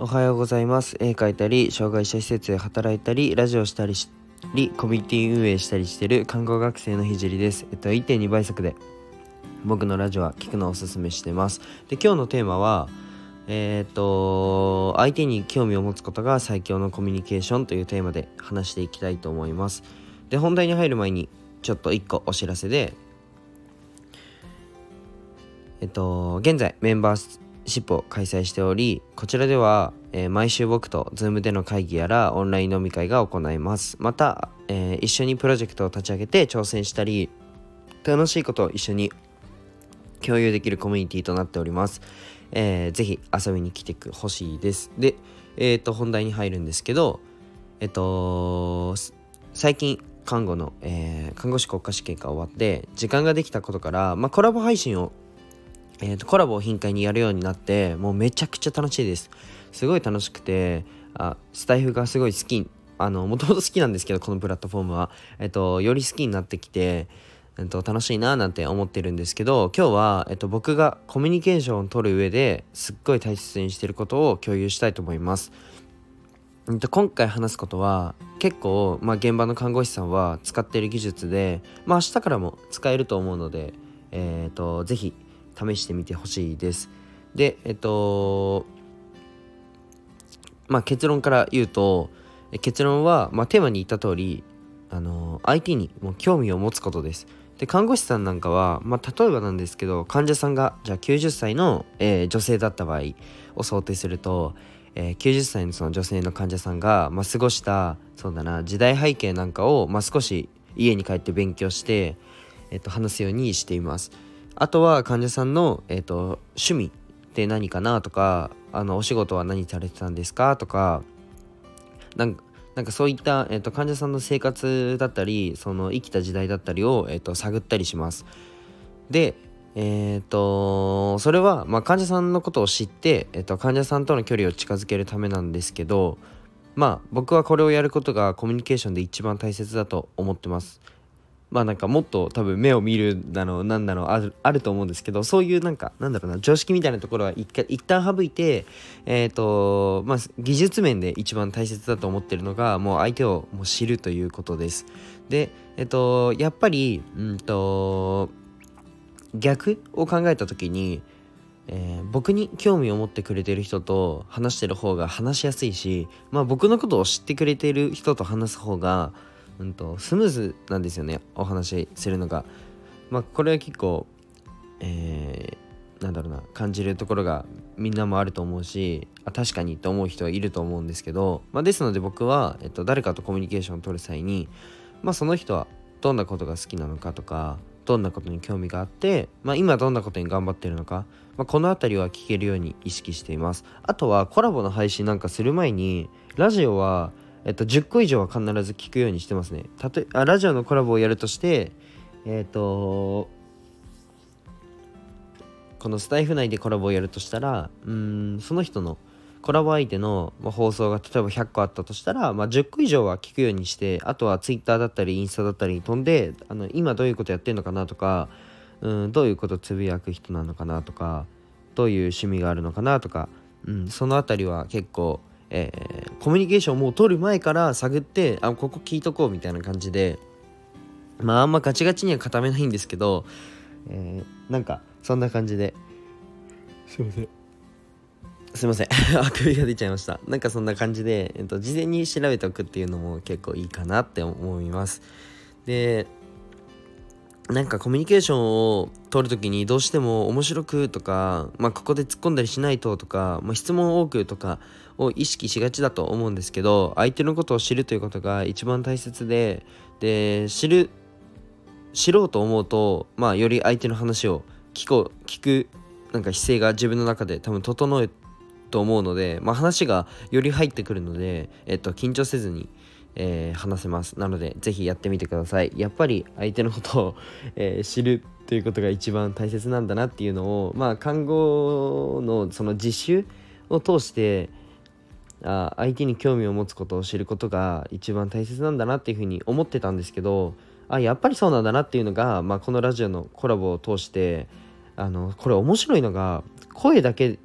おはようございます。絵描いたり障害者施設で働いたりラジオしたりしコミュニティ運営したりしてる看護学生のひじりです。えっと1.2倍速で。僕のラジオは聞くのをおすすめしてます。で今日のテーマはえっ、と相手に興味を持つことが最強のコミュニケーションというテーマで話していきたいと思います。で本題に入る前にちょっと1個お知らせでえっと現在メンバーシップを開催しておりこちらでは、えー、毎週僕と Zoom での会議やらオンライン飲み会が行います。また、えー、一緒にプロジェクトを立ち上げて挑戦したり楽しいことを一緒に共有できるコミュニティとなっております、えー、ぜひ遊びに来てほしいです。でえっ、ー、と本題に入るんですけどえっ、ー、と最近看護の、えー、看護師国家試験が終わって時間ができたことから、まあ、コラボ配信をえーと、コラボを頻回にやるようになってもうめちゃくちゃ楽しいですすごい楽しくてあスタイフがすごい好きあのもともと好きなんですけどこのプラットフォームは、えっ、ー、と、より好きになってきて、えっ、ー、と、楽しいななんて思ってるんですけど今日は、えっ、ー、と、僕がコミュニケーションを取る上ですっごい大切にしてることを共有したいと思います。えっと、今回話すことは結構、まあ、現場の看護師さんは使っている技術で、まあ、明日からも使えると思うので、えーと、とぜひ試してみてほしいです。で、えっと、まあ結論から言うと、結論は、まあ、テーマに言った通り、あの、相手にもう興味を持つことです。で、看護師さんなんかは、まあ例えばなんですけど、患者さんが、じゃあ90歳の、えー、女性だった場合を想定すると、えー、90歳のその女性の患者さんが、まあ、過ごしたそうだな時代背景なんかを、まあ、少し家に帰って勉強して、えっと、話すようにしています。あとは患者さんの、えーと、趣味って何かなとかあのお仕事は何されてたんですかとかなんかなんかそういった、えーと、患者さんの生活だったりその生きた時代だったりを、えーと、探ったりします。でえっ、ー、とそれは、まあ、患者さんのことを知って、えー、と患者さんとの距離を近づけるためなんですけどまあ僕はこれをやることがコミュニケーションで一番大切だと思ってます。まあなんかもっと多分目を見るだろうなんだろうあるあると思うんですけどそういうなんかなんだろうな常識みたいなところは一回一旦省いてえっ、ー、とまあ技術面で一番大切だと思ってるのがもう相手をもう知るということです。でえっ、ー、とやっぱりうんと逆を考えた時にえー、僕に興味を持ってくれてる人と話してる方が話しやすいし、まあ、僕のことを知ってくれてる人と話す方がうんと、スムーズなんですよねお話しするのが。まあこれは結構、えー、なんだろうな感じるところがみんなもあると思うしあ確かにと思う人はいると思うんですけど、まあ、ですので僕は、えっと、誰かとコミュニケーションを取る際に、まあ、その人はどんなことが好きなのかとかどんなことに興味があって、まあ、今どんなことに頑張ってるのか、まあ、この辺りは聞けるように意識していますあとはコラボの配信なんかする前にラジオはえっと、10個以上は必ず聞くようにしてますね。たとあラジオのコラボをやるとして、えっ、と、このスタイフ内でコラボをやるとしたら、うん、その人のコラボ相手の放送が例えば100個あったとしたら、まあ、10個以上は聞くようにして、あとは Twitter だったりインスタだったりに飛んで、あの今どういうことやってんのかなとか、うん、どういうことつぶやく人なのかなとか、どういう趣味があるのかなとか、うん、その辺りは結構えー、コミュニケーションもう取る前から探ってあここ聞いとこうみたいな感じでまああんまガチガチには固めないんですけど、えー、なんかそんな感じで。すいません。すいません。あくびが出ちゃいました。なんかそんな感じで、えっと、事前に調べておくっていうのも結構いいかなって思います。でなんかコミュニケーションを取るときにどうしても面白くとか、まあ、ここで突っ込んだりしないととか、まあ、質問多くとかを意識しがちだと思うんですけど相手のことを知るということが一番大切でで知る知ろうと思うと、まあ、より相手の話を聞こう聞くなんか姿勢が自分の中で多分整うと思うので、まあ、話がより入ってくるので、えっと、緊張せずにえー、話せます。なので是非やってみてください。やっぱり相手のことを、えー、知るということが一番大切なんだなっていうのをまあ看護のその実習を通してあ相手に興味を持つことを知ることが一番大切なんだなっていうふうに思ってたんですけどあやっぱりそうなんだなっていうのが、まあ、このラジオのコラボを通してあのこれ面白いのが声だけ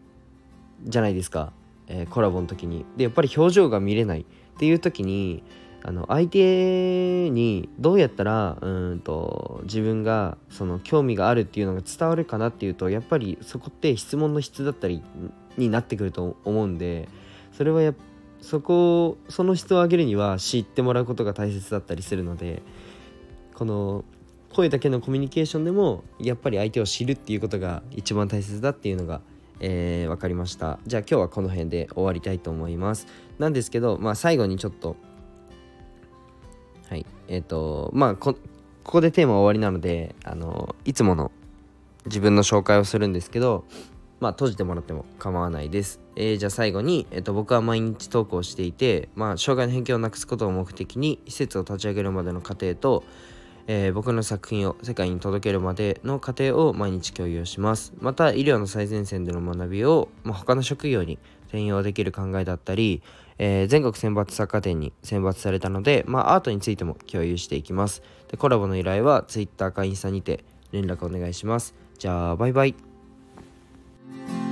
じゃないですか。えー、コラボの時に。でやっぱり表情が見れないっていう時にあの相手にどうやったらうんと自分がその興味があるっていうのが伝わるかなっていうとやっぱりそこって質問の質だったりになってくると思うんでそれはやそこをその質を上げるには知ってもらうことが大切だったりするのでこの声だけのコミュニケーションでもやっぱり相手を知るっていうことが一番大切だっていうのがえー、分かりました。じゃあ今日はこの辺で終わりたいと思います。なんですけどまあ最後にちょっとはい。えっ、ー、とまあここでテーマ終わりなのであのいつもの自分の紹介をするんですけどまあ閉じてもらっても構わないです。えー、じゃあ最後に、えーと、僕は毎日投稿していて、まあ、障害の偏見をなくすことを目的に施設を立ち上げるまでの過程と、えー、僕の作品を世界に届けるまでの過程を毎日共有します。また医療の最前線での学びを、まあ、他の職業に転用できる考えだったり、えー、全国選抜作家展に選抜されたので、まあ、アートについても共有していきます。でコラボの依頼は Twitter かインスタにて連絡お願いします。じゃあバイバイ。Bye.